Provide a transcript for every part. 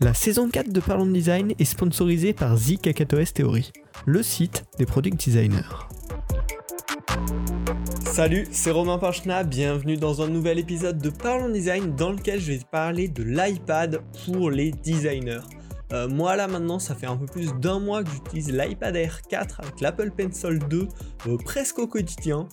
La saison 4 de Parlons de Design est sponsorisée par The Theory, le site des product designers. Salut, c'est Romain Panchna, bienvenue dans un nouvel épisode de Parlons Design dans lequel je vais parler de l'iPad pour les designers. Euh, moi là maintenant ça fait un peu plus d'un mois que j'utilise l'iPad Air 4 avec l'Apple Pencil 2 euh, presque au quotidien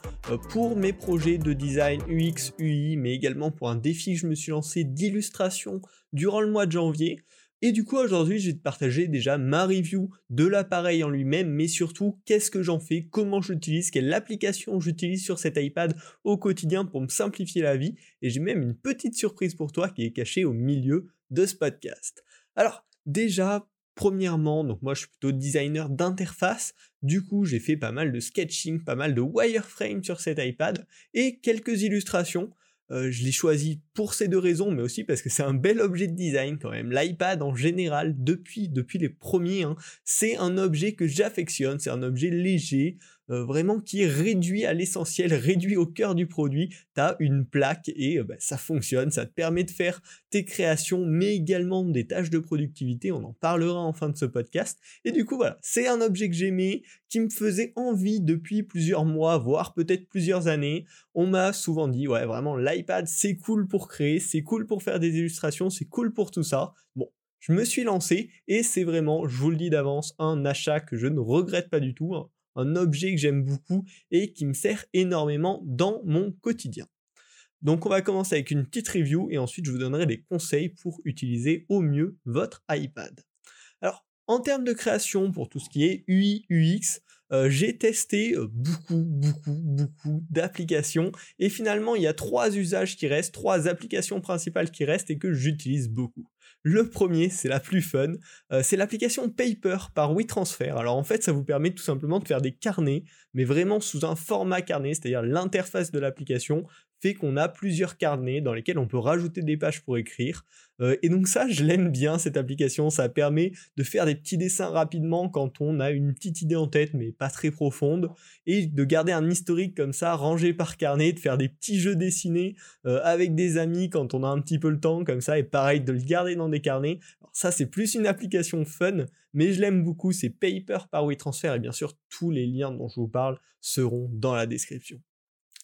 pour mes projets de design UX, UI mais également pour un défi que je me suis lancé d'illustration durant le mois de janvier. Et du coup aujourd'hui je vais te partager déjà ma review de l'appareil en lui-même mais surtout qu'est-ce que j'en fais, comment j'utilise, quelle application j'utilise sur cet iPad au quotidien pour me simplifier la vie et j'ai même une petite surprise pour toi qui est cachée au milieu de ce podcast. Alors Déjà, premièrement, donc moi je suis plutôt designer d'interface, du coup j'ai fait pas mal de sketching, pas mal de wireframe sur cet iPad et quelques illustrations. Euh, je l'ai choisi pour ces deux raisons, mais aussi parce que c'est un bel objet de design quand même. L'iPad en général, depuis, depuis les premiers, hein, c'est un objet que j'affectionne, c'est un objet léger, euh, vraiment qui est réduit à l'essentiel, réduit au cœur du produit. Tu as une plaque et euh, bah, ça fonctionne, ça te permet de faire tes créations, mais également des tâches de productivité. On en parlera en fin de ce podcast. Et du coup, voilà, c'est un objet que j'aimais, qui me faisait envie depuis plusieurs mois, voire peut-être plusieurs années. On m'a souvent dit, ouais, vraiment, l'iPad, c'est cool pour créer, c'est cool pour faire des illustrations, c'est cool pour tout ça. Bon, je me suis lancé et c'est vraiment, je vous le dis d'avance, un achat que je ne regrette pas du tout. Hein un objet que j'aime beaucoup et qui me sert énormément dans mon quotidien. Donc on va commencer avec une petite review et ensuite je vous donnerai des conseils pour utiliser au mieux votre iPad. Alors en termes de création pour tout ce qui est UI, UX, euh, j'ai testé euh, beaucoup, beaucoup, beaucoup d'applications et finalement il y a trois usages qui restent, trois applications principales qui restent et que j'utilise beaucoup. Le premier, c'est la plus fun, euh, c'est l'application Paper par WeTransfer. Alors en fait, ça vous permet tout simplement de faire des carnets, mais vraiment sous un format carnet, c'est-à-dire l'interface de l'application qu'on a plusieurs carnets dans lesquels on peut rajouter des pages pour écrire. Euh, et donc ça, je l'aime bien cette application. Ça permet de faire des petits dessins rapidement quand on a une petite idée en tête, mais pas très profonde, et de garder un historique comme ça, rangé par carnet, de faire des petits jeux dessinés euh, avec des amis quand on a un petit peu le temps, comme ça, et pareil de le garder dans des carnets. Alors ça, c'est plus une application fun, mais je l'aime beaucoup. C'est Paper par WeTransfer, et bien sûr, tous les liens dont je vous parle seront dans la description.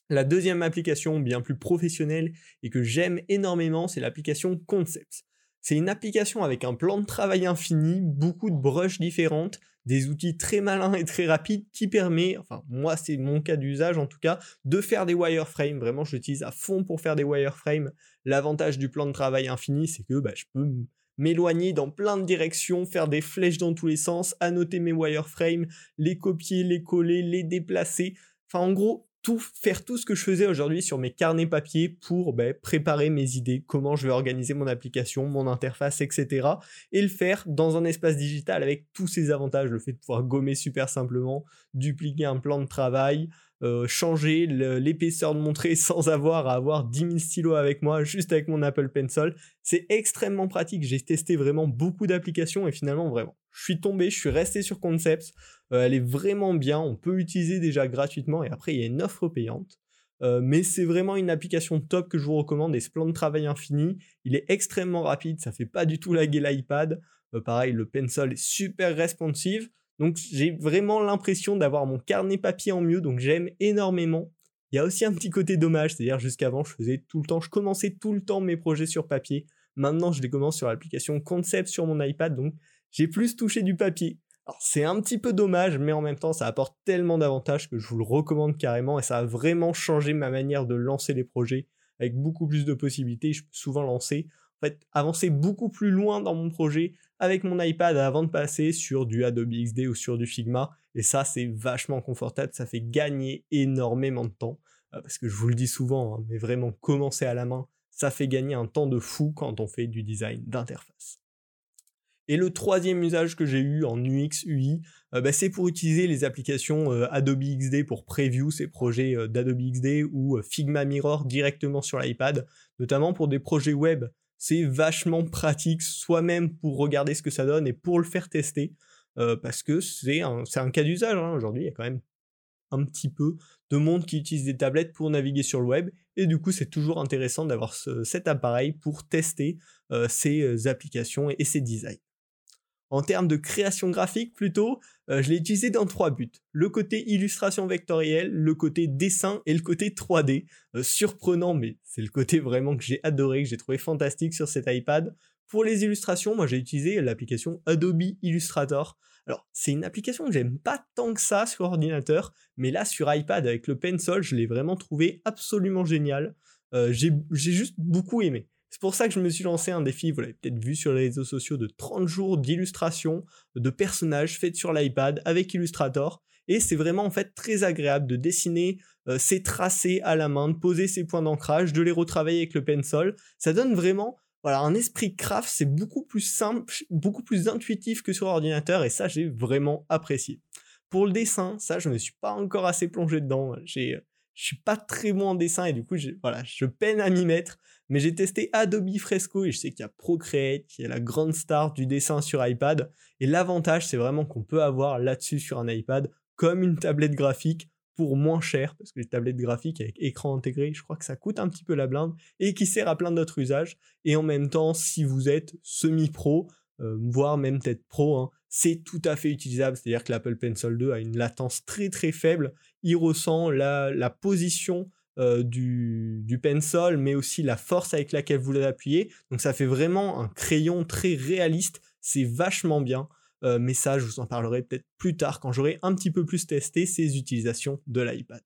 La deuxième application bien plus professionnelle et que j'aime énormément, c'est l'application Concepts. C'est une application avec un plan de travail infini, beaucoup de brushes différentes, des outils très malins et très rapides qui permet, enfin moi c'est mon cas d'usage en tout cas, de faire des wireframes. Vraiment je l'utilise à fond pour faire des wireframes. L'avantage du plan de travail infini c'est que bah, je peux m'éloigner dans plein de directions, faire des flèches dans tous les sens, annoter mes wireframes, les copier, les coller, les déplacer. Enfin en gros tout, faire tout ce que je faisais aujourd'hui sur mes carnets papier pour ben, préparer mes idées, comment je vais organiser mon application, mon interface, etc. Et le faire dans un espace digital avec tous ces avantages, le fait de pouvoir gommer super simplement, dupliquer un plan de travail, euh, changer l'épaisseur de mon sans avoir à avoir 10 000 stylos avec moi, juste avec mon Apple Pencil. C'est extrêmement pratique. J'ai testé vraiment beaucoup d'applications et finalement, vraiment, je suis tombé, je suis resté sur Concepts. Euh, elle est vraiment bien. On peut l'utiliser déjà gratuitement et après, il y a une offre payante. Euh, mais c'est vraiment une application top que je vous recommande et ce plan de travail infini, il est extrêmement rapide, ça fait pas du tout laguer l'iPad. pareil, le pencil est super responsive. Donc j'ai vraiment l'impression d'avoir mon carnet papier en mieux, donc j'aime énormément. Il y a aussi un petit côté dommage, c'est-à-dire jusqu'avant je faisais tout le temps, je commençais tout le temps mes projets sur papier. Maintenant je les commence sur l'application Concept sur mon iPad, donc j'ai plus touché du papier. Alors c'est un petit peu dommage, mais en même temps ça apporte tellement d'avantages que je vous le recommande carrément et ça a vraiment changé ma manière de lancer les projets avec beaucoup plus de possibilités. Je peux souvent lancer en fait, avancer beaucoup plus loin dans mon projet avec mon iPad avant de passer sur du Adobe XD ou sur du Figma. Et ça, c'est vachement confortable, ça fait gagner énormément de temps. Euh, parce que je vous le dis souvent, hein, mais vraiment commencer à la main, ça fait gagner un temps de fou quand on fait du design d'interface. Et le troisième usage que j'ai eu en UX, UI, euh, bah, c'est pour utiliser les applications euh, Adobe XD pour preview ces projets d'Adobe XD ou Figma Mirror directement sur l'iPad, notamment pour des projets web c'est vachement pratique soi-même pour regarder ce que ça donne et pour le faire tester. Euh, parce que c'est un, cas d'usage. Hein. Aujourd'hui, il y a quand même un petit peu de monde qui utilise des tablettes pour naviguer sur le web. Et du coup, c'est toujours intéressant d'avoir cet appareil pour tester ces applications et ces designs. En termes de création graphique, plutôt, euh, je l'ai utilisé dans trois buts. Le côté illustration vectorielle, le côté dessin et le côté 3D. Euh, surprenant, mais c'est le côté vraiment que j'ai adoré, que j'ai trouvé fantastique sur cet iPad. Pour les illustrations, moi j'ai utilisé l'application Adobe Illustrator. Alors, c'est une application que j'aime pas tant que ça sur ordinateur, mais là sur iPad avec le Pencil, je l'ai vraiment trouvé absolument génial. Euh, j'ai juste beaucoup aimé. C'est pour ça que je me suis lancé un défi, vous l'avez peut-être vu sur les réseaux sociaux, de 30 jours d'illustration de personnages faits sur l'iPad avec Illustrator. Et c'est vraiment en fait très agréable de dessiner euh, ces tracés à la main, de poser ces points d'ancrage, de les retravailler avec le pencil. Ça donne vraiment voilà, un esprit craft, c'est beaucoup plus simple, beaucoup plus intuitif que sur ordinateur et ça j'ai vraiment apprécié. Pour le dessin, ça je me suis pas encore assez plongé dedans. J'ai je suis pas très bon en dessin et du coup, voilà, je peine à m'y mettre. Mais j'ai testé Adobe Fresco et je sais qu'il y a Procreate, qui est la grande star du dessin sur iPad. Et l'avantage, c'est vraiment qu'on peut avoir là-dessus sur un iPad comme une tablette graphique pour moins cher, parce que les tablettes graphiques avec écran intégré, je crois que ça coûte un petit peu la blinde, et qui sert à plein d'autres usages. Et en même temps, si vous êtes semi-pro, euh, voire même peut-être pro, hein, c'est tout à fait utilisable. C'est-à-dire que l'Apple Pencil 2 a une latence très très faible. Il ressent la, position euh, du, du, pencil, mais aussi la force avec laquelle vous l'appuyez. Donc ça fait vraiment un crayon très réaliste. C'est vachement bien. Euh, mais ça, je vous en parlerai peut-être plus tard quand j'aurai un petit peu plus testé ces utilisations de l'iPad.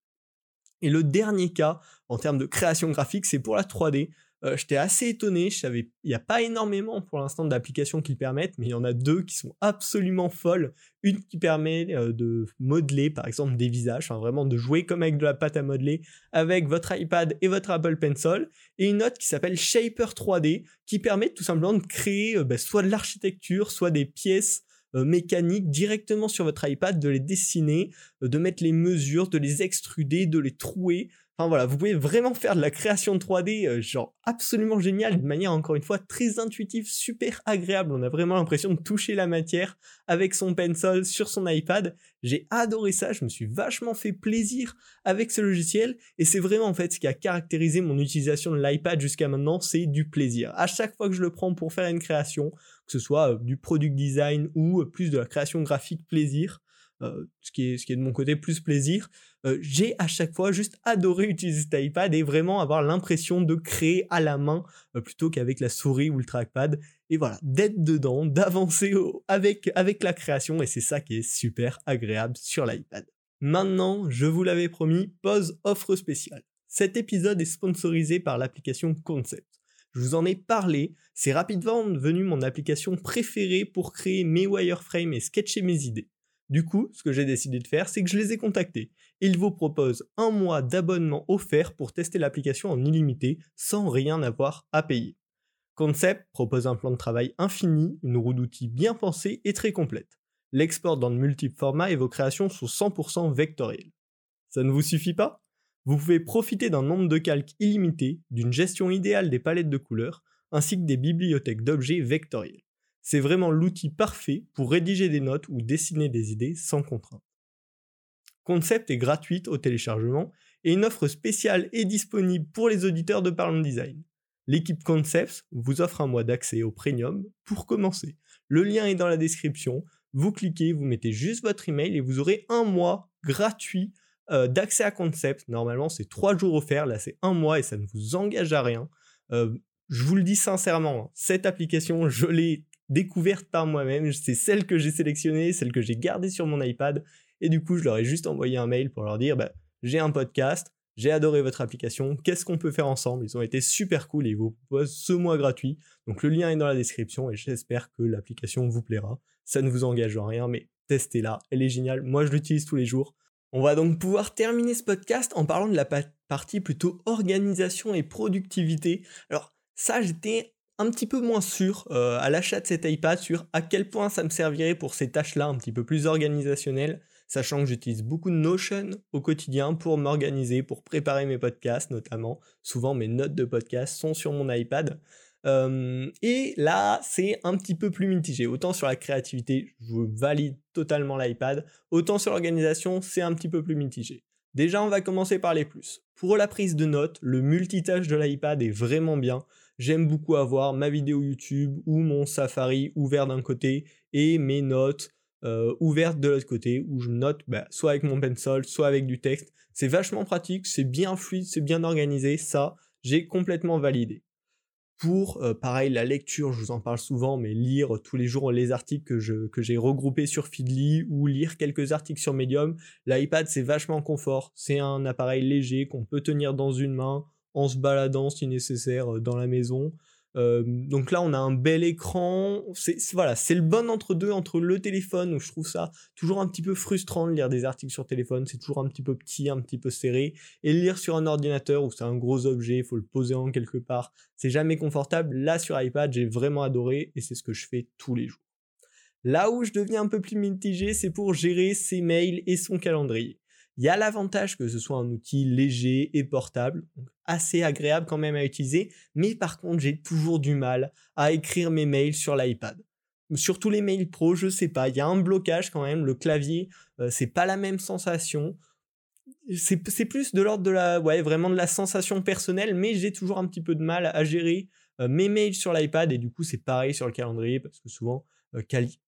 Et le dernier cas en termes de création graphique, c'est pour la 3D. Euh, j'étais assez étonné, il n'y a pas énormément pour l'instant d'applications qui le permettent, mais il y en a deux qui sont absolument folles. Une qui permet euh, de modeler par exemple des visages, vraiment de jouer comme avec de la pâte à modeler avec votre iPad et votre Apple Pencil, et une autre qui s'appelle Shaper 3D, qui permet tout simplement de créer euh, bah, soit de l'architecture, soit des pièces mécaniques directement sur votre iPad, de les dessiner, de mettre les mesures, de les extruder, de les trouer, Enfin voilà, vous pouvez vraiment faire de la création 3D euh, genre absolument génial, de manière encore une fois très intuitive, super agréable. On a vraiment l'impression de toucher la matière avec son pencil sur son iPad. J'ai adoré ça, je me suis vachement fait plaisir avec ce logiciel et c'est vraiment en fait ce qui a caractérisé mon utilisation de l'iPad jusqu'à maintenant, c'est du plaisir. À chaque fois que je le prends pour faire une création, que ce soit euh, du product design ou euh, plus de la création graphique plaisir, ce, qui est, ce qui est de mon côté plus plaisir, euh, j'ai à chaque fois juste adoré utiliser cet iPad et vraiment avoir l'impression de créer à la main euh, plutôt qu'avec la souris ou le trackpad. Et voilà, d'être dedans, d'avancer avec, avec la création et c'est ça qui est super agréable sur l'iPad. Maintenant, je vous l'avais promis, pause offre spéciale. Cet épisode est sponsorisé par l'application Concept. Je vous en ai parlé, c'est rapidement devenu mon application préférée pour créer mes wireframes et sketcher mes idées. Du coup, ce que j'ai décidé de faire, c'est que je les ai contactés. Ils vous proposent un mois d'abonnement offert pour tester l'application en illimité sans rien avoir à payer. Concept propose un plan de travail infini, une roue d'outils bien pensée et très complète. L'export dans de multiples formats et vos créations sont 100% vectorielles. Ça ne vous suffit pas? Vous pouvez profiter d'un nombre de calques illimité, d'une gestion idéale des palettes de couleurs, ainsi que des bibliothèques d'objets vectoriels. C'est vraiment l'outil parfait pour rédiger des notes ou dessiner des idées sans contrainte. Concept est gratuite au téléchargement et une offre spéciale est disponible pour les auditeurs de Parlons Design. L'équipe Concepts vous offre un mois d'accès au premium pour commencer. Le lien est dans la description. Vous cliquez, vous mettez juste votre email et vous aurez un mois gratuit euh, d'accès à Concept. Normalement, c'est trois jours offerts. Là, c'est un mois et ça ne vous engage à rien. Euh, je vous le dis sincèrement, hein, cette application, je l'ai découverte par moi-même. C'est celle que j'ai sélectionnée, celle que j'ai gardée sur mon iPad. Et du coup, je leur ai juste envoyé un mail pour leur dire bah, j'ai un podcast, j'ai adoré votre application, qu'est-ce qu'on peut faire ensemble? Ils ont été super cool et ils vous proposent ce mois gratuit. Donc le lien est dans la description et j'espère que l'application vous plaira. Ça ne vous engage en rien, mais testez-la, elle est géniale. Moi, je l'utilise tous les jours. On va donc pouvoir terminer ce podcast en parlant de la partie plutôt organisation et productivité. Alors ça, j'étais un petit peu moins sûr euh, à l'achat de cet iPad sur à quel point ça me servirait pour ces tâches-là un petit peu plus organisationnelles, sachant que j'utilise beaucoup de Notion au quotidien pour m'organiser, pour préparer mes podcasts notamment. Souvent mes notes de podcast sont sur mon iPad. Et là, c'est un petit peu plus mitigé. Autant sur la créativité, je valide totalement l'iPad, autant sur l'organisation, c'est un petit peu plus mitigé. Déjà, on va commencer par les plus. Pour la prise de notes, le multitâche de l'iPad est vraiment bien. J'aime beaucoup avoir ma vidéo YouTube ou mon Safari ouvert d'un côté et mes notes euh, ouvertes de l'autre côté où je note bah, soit avec mon pencil, soit avec du texte. C'est vachement pratique, c'est bien fluide, c'est bien organisé. Ça, j'ai complètement validé. Pour, euh, pareil, la lecture, je vous en parle souvent, mais lire tous les jours les articles que, que j'ai regroupés sur Feedly ou lire quelques articles sur Medium, l'iPad c'est vachement confort. C'est un appareil léger qu'on peut tenir dans une main en se baladant si nécessaire euh, dans la maison. Euh, donc là, on a un bel écran. C'est voilà, c'est le bon entre deux entre le téléphone où je trouve ça toujours un petit peu frustrant de lire des articles sur téléphone. C'est toujours un petit peu petit, un petit peu serré, et lire sur un ordinateur où c'est un gros objet, il faut le poser en quelque part. C'est jamais confortable. Là sur iPad, j'ai vraiment adoré et c'est ce que je fais tous les jours. Là où je deviens un peu plus mitigé, c'est pour gérer ses mails et son calendrier. Il y a l'avantage que ce soit un outil léger et portable, assez agréable quand même à utiliser, mais par contre j'ai toujours du mal à écrire mes mails sur l'iPad. Surtout les mails pro, je sais pas, il y a un blocage quand même, le clavier, euh, c'est pas la même sensation. C'est plus de l'ordre de la, ouais, vraiment de la sensation personnelle, mais j'ai toujours un petit peu de mal à gérer mes mails sur l'iPad et du coup c'est pareil sur le calendrier parce que souvent euh,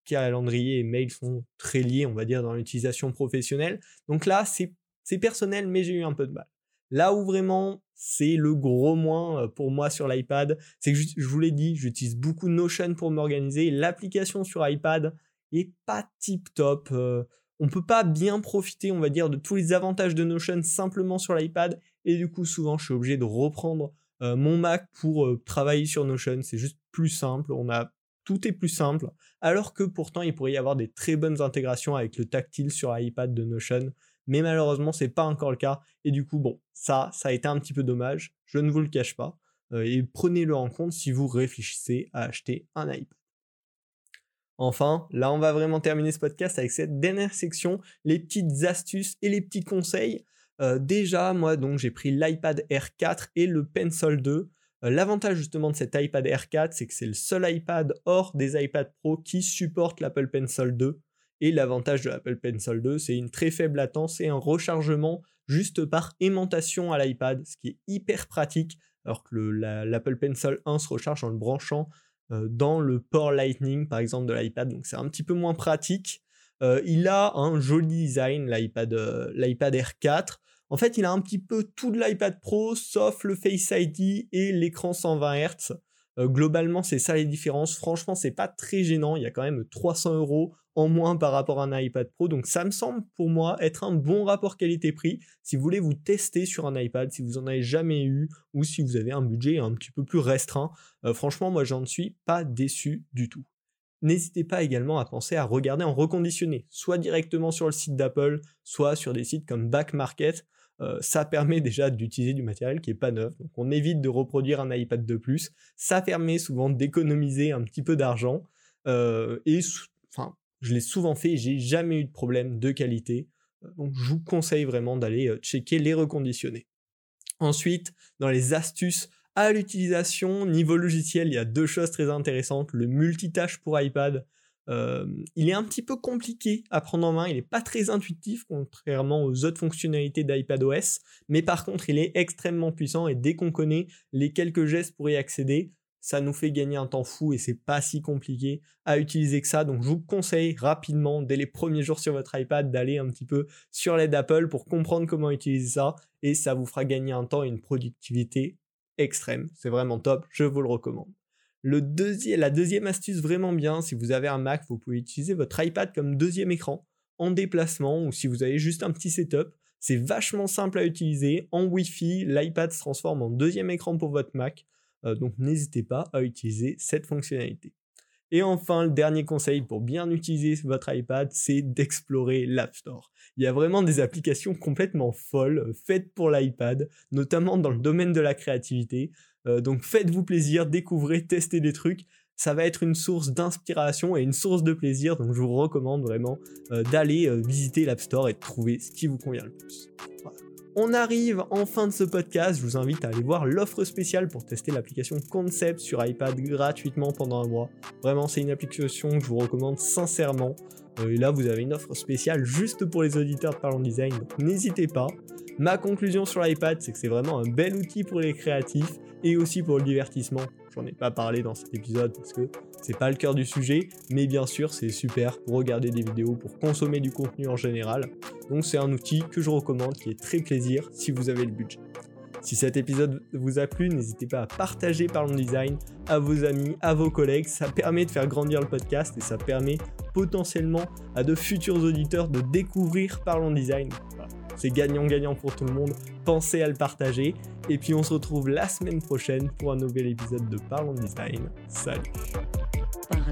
calendrier et mail sont très liés, on va dire, dans l'utilisation professionnelle. Donc là, c'est personnel, mais j'ai eu un peu de mal. Là où vraiment c'est le gros moins euh, pour moi sur l'iPad, c'est que je, vous l'ai dit, j'utilise beaucoup Notion pour m'organiser. L'application sur iPad est pas tip top. Euh, on peut pas bien profiter, on va dire, de tous les avantages de Notion simplement sur l'iPad. Et du coup, souvent, je suis obligé de reprendre mon Mac pour travailler sur Notion. C'est juste plus simple. On a tout est plus simple, alors que pourtant il pourrait y avoir des très bonnes intégrations avec le tactile sur iPad de Notion, mais malheureusement c'est pas encore le cas, et du coup bon, ça, ça a été un petit peu dommage, je ne vous le cache pas, euh, et prenez-le en compte si vous réfléchissez à acheter un iPad. Enfin, là on va vraiment terminer ce podcast avec cette dernière section, les petites astuces et les petits conseils. Euh, déjà, moi donc j'ai pris l'iPad Air 4 et le Pencil 2. Euh, l'avantage justement de cet iPad Air 4, c'est que c'est le seul iPad hors des iPad Pro qui supporte l'Apple Pencil 2. Et l'avantage de l'Apple Pencil 2, c'est une très faible latence et un rechargement juste par aimantation à l'iPad, ce qui est hyper pratique, alors que l'Apple Pencil 1 se recharge en le branchant euh, dans le port Lightning, par exemple, de l'iPad, donc c'est un petit peu moins pratique. Euh, il a un joli design, l'iPad Air 4. En fait, il a un petit peu tout de l'iPad Pro, sauf le Face ID et l'écran 120 Hz. Euh, globalement, c'est ça les différences. Franchement, c'est pas très gênant. Il y a quand même 300 euros en moins par rapport à un iPad Pro. Donc, ça me semble pour moi être un bon rapport qualité-prix. Si vous voulez vous tester sur un iPad, si vous en avez jamais eu ou si vous avez un budget un petit peu plus restreint, euh, franchement, moi, j'en suis pas déçu du tout. N'hésitez pas également à penser à regarder en reconditionné, soit directement sur le site d'Apple, soit sur des sites comme Back Market. Euh, ça permet déjà d'utiliser du matériel qui est pas neuf, donc on évite de reproduire un iPad de plus. Ça permet souvent d'économiser un petit peu d'argent euh, et je l'ai souvent fait, j'ai jamais eu de problème de qualité. Euh, donc je vous conseille vraiment d'aller checker les reconditionnés. Ensuite, dans les astuces à l'utilisation, niveau logiciel, il y a deux choses très intéressantes. Le multitâche pour iPad, euh, il est un petit peu compliqué à prendre en main, il n'est pas très intuitif contrairement aux autres fonctionnalités d'iPadOS, mais par contre il est extrêmement puissant et dès qu'on connaît les quelques gestes pour y accéder, ça nous fait gagner un temps fou et c'est pas si compliqué à utiliser que ça. Donc je vous conseille rapidement, dès les premiers jours sur votre iPad, d'aller un petit peu sur l'aide d'Apple pour comprendre comment utiliser ça et ça vous fera gagner un temps et une productivité extrême. C'est vraiment top, je vous le recommande. Le la deuxième astuce vraiment bien, si vous avez un Mac, vous pouvez utiliser votre iPad comme deuxième écran en déplacement ou si vous avez juste un petit setup. C'est vachement simple à utiliser. En Wi-Fi, l'iPad se transforme en deuxième écran pour votre Mac. Euh, donc n'hésitez pas à utiliser cette fonctionnalité. Et enfin, le dernier conseil pour bien utiliser votre iPad, c'est d'explorer l'App Store. Il y a vraiment des applications complètement folles euh, faites pour l'iPad, notamment dans le domaine de la créativité. Euh, donc faites-vous plaisir, découvrez, testez des trucs. Ça va être une source d'inspiration et une source de plaisir. Donc je vous recommande vraiment euh, d'aller visiter l'App Store et de trouver ce qui vous convient le plus. On arrive en fin de ce podcast, je vous invite à aller voir l'offre spéciale pour tester l'application Concept sur iPad gratuitement pendant un mois. Vraiment, c'est une application que je vous recommande sincèrement. Euh, et là, vous avez une offre spéciale juste pour les auditeurs de Parlons Design, donc n'hésitez pas. Ma conclusion sur l'iPad, c'est que c'est vraiment un bel outil pour les créatifs et aussi pour le divertissement. J'en ai pas parlé dans cet épisode parce que c'est pas le cœur du sujet, mais bien sûr, c'est super pour regarder des vidéos, pour consommer du contenu en général. Donc c'est un outil que je recommande qui est très plaisir si vous avez le budget. Si cet épisode vous a plu, n'hésitez pas à partager Parlons Design à vos amis, à vos collègues. Ça permet de faire grandir le podcast et ça permet potentiellement à de futurs auditeurs de découvrir Parlons Design. C'est gagnant-gagnant pour tout le monde. Pensez à le partager. Et puis on se retrouve la semaine prochaine pour un nouvel épisode de Parlons Design. Salut